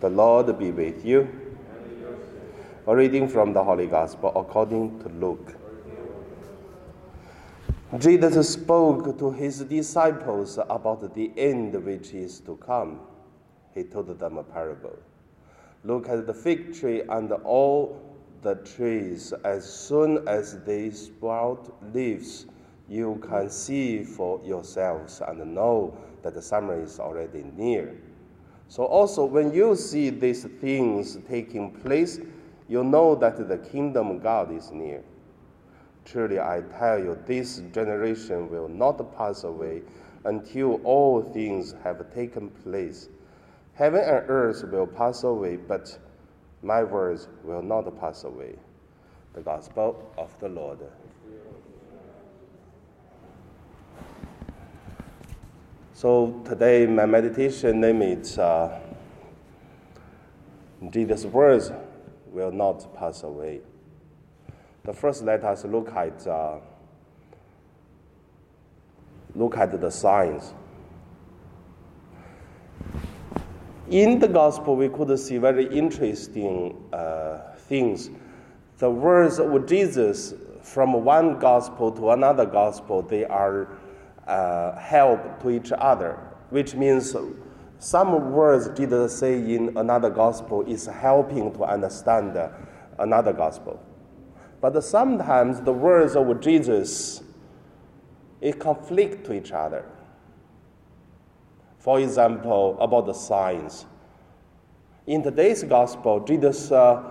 The Lord be with you. A reading from the Holy Gospel according to Luke. Jesus spoke to his disciples about the end which is to come. He told them a parable. Look at the fig tree and all the trees. As soon as they sprout leaves, you can see for yourselves and know that the summer is already near. So, also, when you see these things taking place, you know that the kingdom of God is near. Truly, I tell you, this generation will not pass away until all things have taken place. Heaven and earth will pass away, but my words will not pass away. The Gospel of the Lord. So today, my meditation name is uh, Jesus' words will not pass away. The first, let us look at uh, look at the signs. In the gospel, we could see very interesting uh, things. The words of Jesus from one gospel to another gospel, they are uh, help to each other, which means some words Jesus say in another gospel is helping to understand another gospel. But sometimes the words of Jesus it conflict to each other. For example, about the signs. In today's gospel, Jesus uh,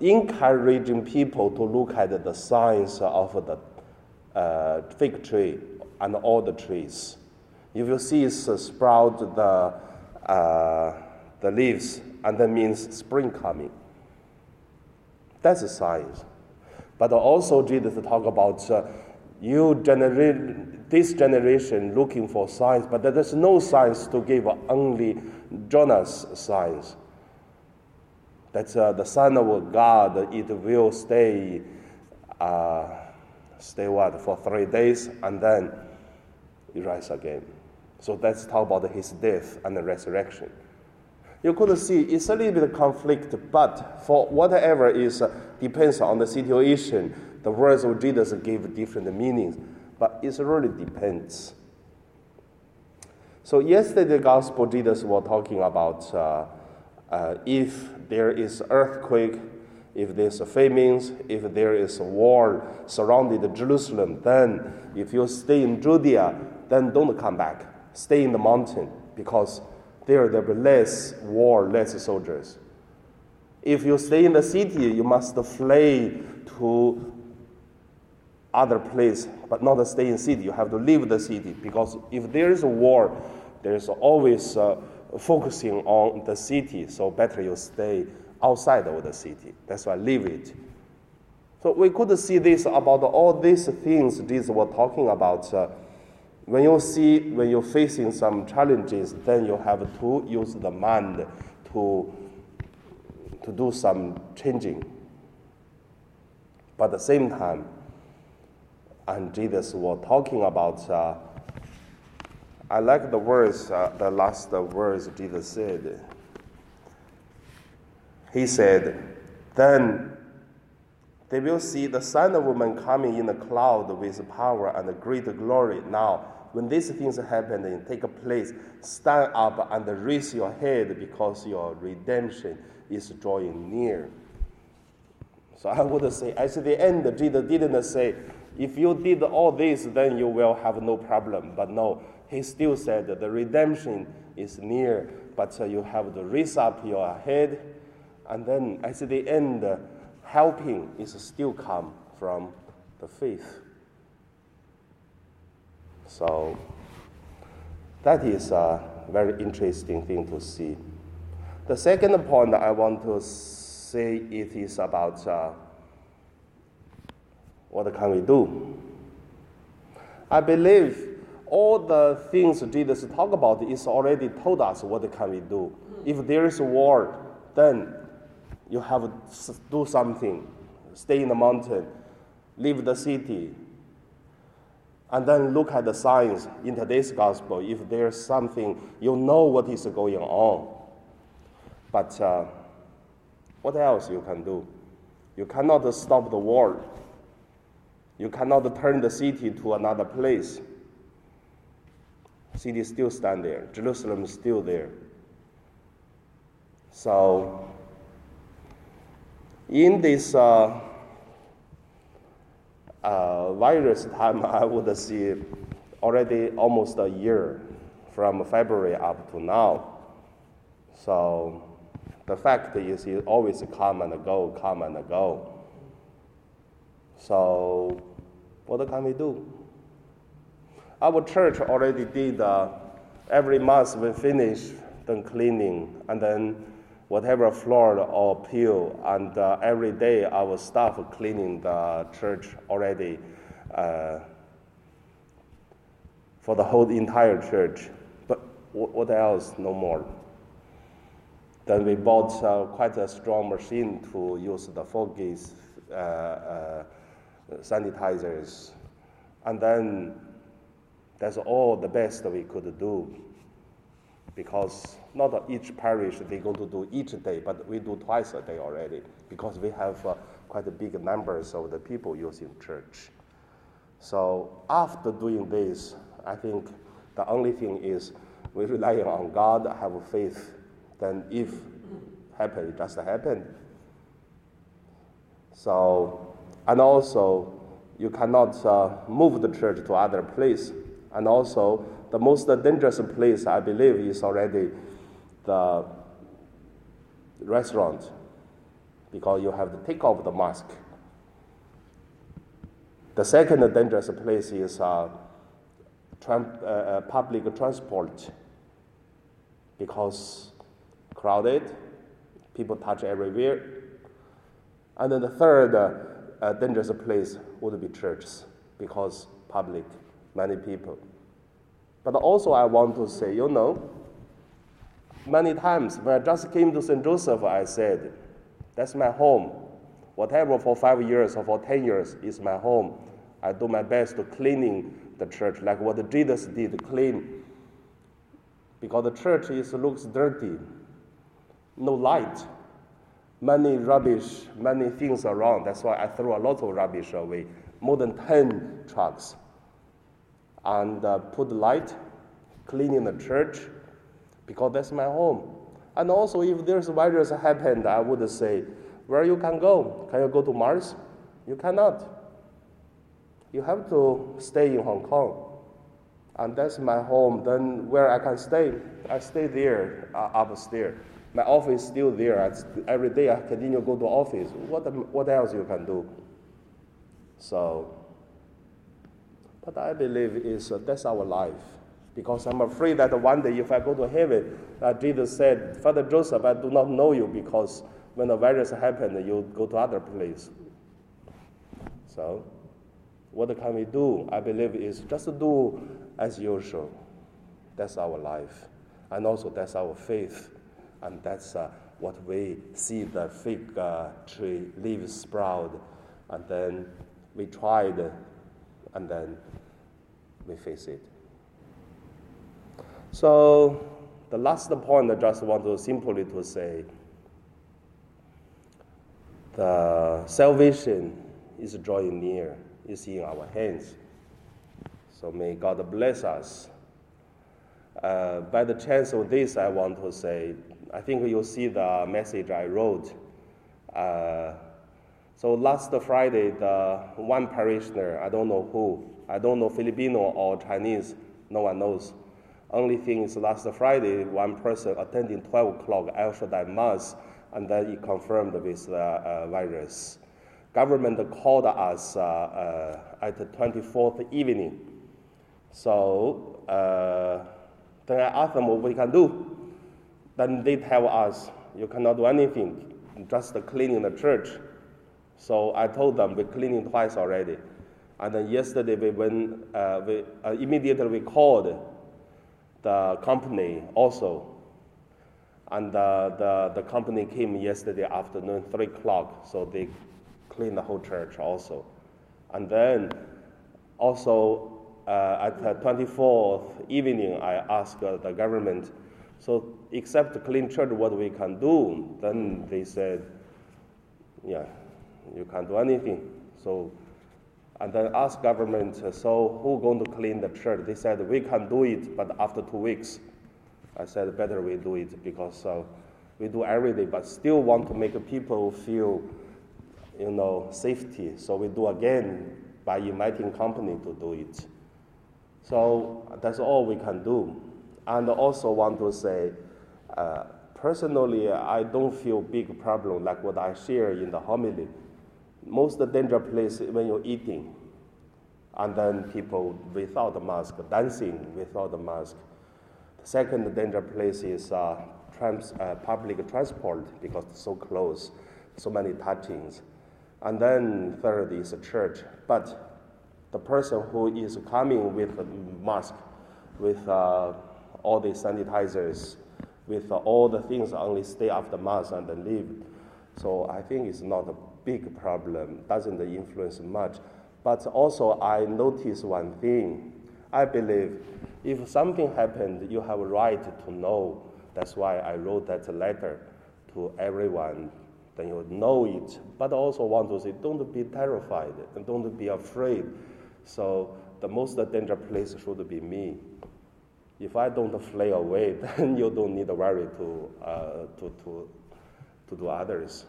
encouraging people to look at the signs of the uh, fig tree and all the trees. If you see it sprout the, uh, the leaves, and that means spring coming. That's a sign. But also Jesus talk about uh, you generate this generation looking for signs, but there's no signs to give, only Jonah's signs. That uh, the Son of God, it will stay, uh, stay what, for three days, and then he rise again. So let's talk about his death and the resurrection. You could see it's a little bit of conflict, but for whatever is uh, depends on the situation. The words of Jesus give different meanings, but it really depends. So yesterday, the gospel Jesus was talking about uh, uh, if there is earthquake, if there's a famines, if there is a war surrounded Jerusalem, then if you stay in Judea, then don't come back. Stay in the mountain because there there will be less war, less soldiers. If you stay in the city, you must flee to other place, but not stay in city. You have to leave the city because if there is a war, there is always uh, focusing on the city. So better you stay outside of the city. That's why leave it. So we could see this about all these things these were talking about. Uh, when you see, when you're facing some challenges, then you have to use the mind to, to do some changing. But at the same time, and Jesus was talking about, uh, I like the words, uh, the last words Jesus said. He said, Then they will see the Son of Man coming in a cloud with power and great glory. Now, when these things happen and take a place, stand up and raise your head because your redemption is drawing near. So I would say, at the end, Jesus didn't say, if you did all this, then you will have no problem. But no, he still said the redemption is near, but you have to raise up your head. And then at the end, helping is still come from the faith. So that is a very interesting thing to see. The second point I want to say it is about uh, what can we do. I believe all the things Jesus talk about is already told us what can we do. If there is a war, then you have to do something. Stay in the mountain, leave the city, and then look at the signs in today's gospel. If there's something, you know what is going on. But uh, what else you can do? You cannot stop the war. You cannot turn the city to another place. City still stand there. Jerusalem is still there. So, in this uh, uh, virus time, I would see already almost a year from February up to now. So, the fact is, it always come and go, come and go. So, what can we do? Our church already did uh, every month we finish the cleaning and then whatever floor or peel, and uh, every day our staff cleaning the church already uh, for the whole entire church. But what else? No more. Then we bought uh, quite a strong machine to use the Fogies uh, uh, sanitizers, and then that's all the best we could do because not each parish they go to do each day, but we do twice a day already because we have uh, quite a big numbers of the people using church. So after doing this, I think the only thing is we rely on God, have faith. Then if happen, it just happen. So and also you cannot uh, move the church to other place. And also the most dangerous place I believe is already the restaurant because you have to take off the mask. The second dangerous place is uh, tram- uh, uh, public transport because crowded, people touch everywhere. And then the third uh, uh, dangerous place would be churches because public, many people. But also, I want to say, you know, many times when I just came to St. Joseph, I said, that's my home. Whatever for five years or for 10 years is my home. I do my best to cleaning the church, like what Jesus did, clean. Because the church is, looks dirty, no light, many rubbish, many things around. That's why I throw a lot of rubbish away, more than 10 trucks and uh, put light, cleaning the church, because that's my home. And also, if there's virus happened, I would say, where you can go? Can you go to Mars? You cannot. You have to stay in Hong Kong. And that's my home. Then where I can stay, I stay there uh, upstairs. My office is still there. I, every day I continue to go to office. What, what else you can do? So but I believe is uh, that's our life. Because I'm afraid that one day if I go to heaven, uh, Jesus said, Father Joseph, I do not know you because when the virus happened, you go to other place. So, what can we do? I believe is just to do as usual. That's our life. And also that's our faith. And that's uh, what we see the fig uh, tree leaves sprout. And then we tried and then we face it. So the last point I just want to simply to say the salvation is drawing near, is in our hands. So may God bless us. Uh, by the chance of this, I want to say, I think you'll see the message I wrote. Uh, so last Friday, the one parishioner, I don't know who, I don't know Filipino or Chinese, no one knows. Only thing is last Friday, one person attending 12 o'clock El Shaddai Mass, and then he confirmed with the uh, virus. Government called us uh, uh, at the 24th evening. So uh, then I asked them what we can do. Then they tell us, you cannot do anything, just cleaning the church. So I told them we're cleaning twice already. And then yesterday we went, uh, we uh, immediately we called the company also. And uh, the, the company came yesterday afternoon, 3 o'clock, so they cleaned the whole church also. And then also uh, at the 24th evening, I asked the government So except to clean church, what we can do? Then they said, yeah, you can't do anything. So, and then ask government, so who going to clean the church? They said we can do it, but after two weeks. I said better we do it because uh, we do every day, but still want to make people feel, you know, safety. So we do again by inviting company to do it. So that's all we can do. And also want to say, uh, personally, I don't feel big problem like what I share in the homily. Most danger place when you're eating, and then people without the mask, dancing without the mask. The second danger place is uh, trans, uh, public transport because it's so close, so many touchings. And then third is a church. But the person who is coming with a mask, with uh, all the sanitizers, with all the things, only stay after mask and then leave. So I think it's not big problem, doesn't influence much. But also I notice one thing. I believe if something happened, you have a right to know. That's why I wrote that letter to everyone. Then you know it, but also want to say, don't be terrified and don't be afraid. So the most danger place should be me. If I don't fly away, then you don't need to worry to, uh, to, to, to do others.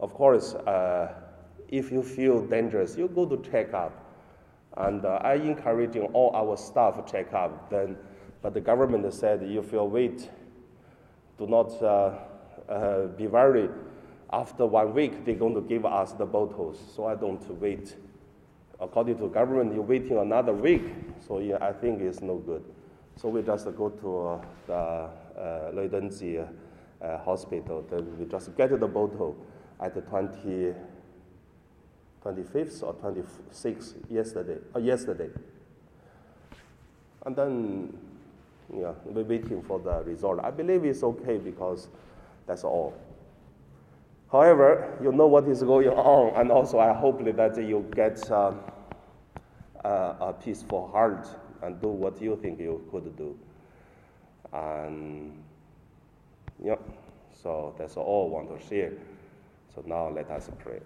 Of course, uh, if you feel dangerous, you go to check up. And uh, I encouraging all our staff to check up. Then, but the government said if you wait, do not uh, uh, be worried. After one week, they're going to give us the bottles, so I don't wait according to government, you're waiting another week. So yeah, I think it's no good. So we just go to uh, the uh, uh, hospital. Then we just get the bottle at the 20, 25th or 26th yesterday. Uh, yesterday. And then, yeah, we're waiting for the result. I believe it's okay because that's all. However, you know what is going on, and also I hope that you get uh, a peaceful heart and do what you think you could do. And yeah, so that's all I want to share. So now let us pray.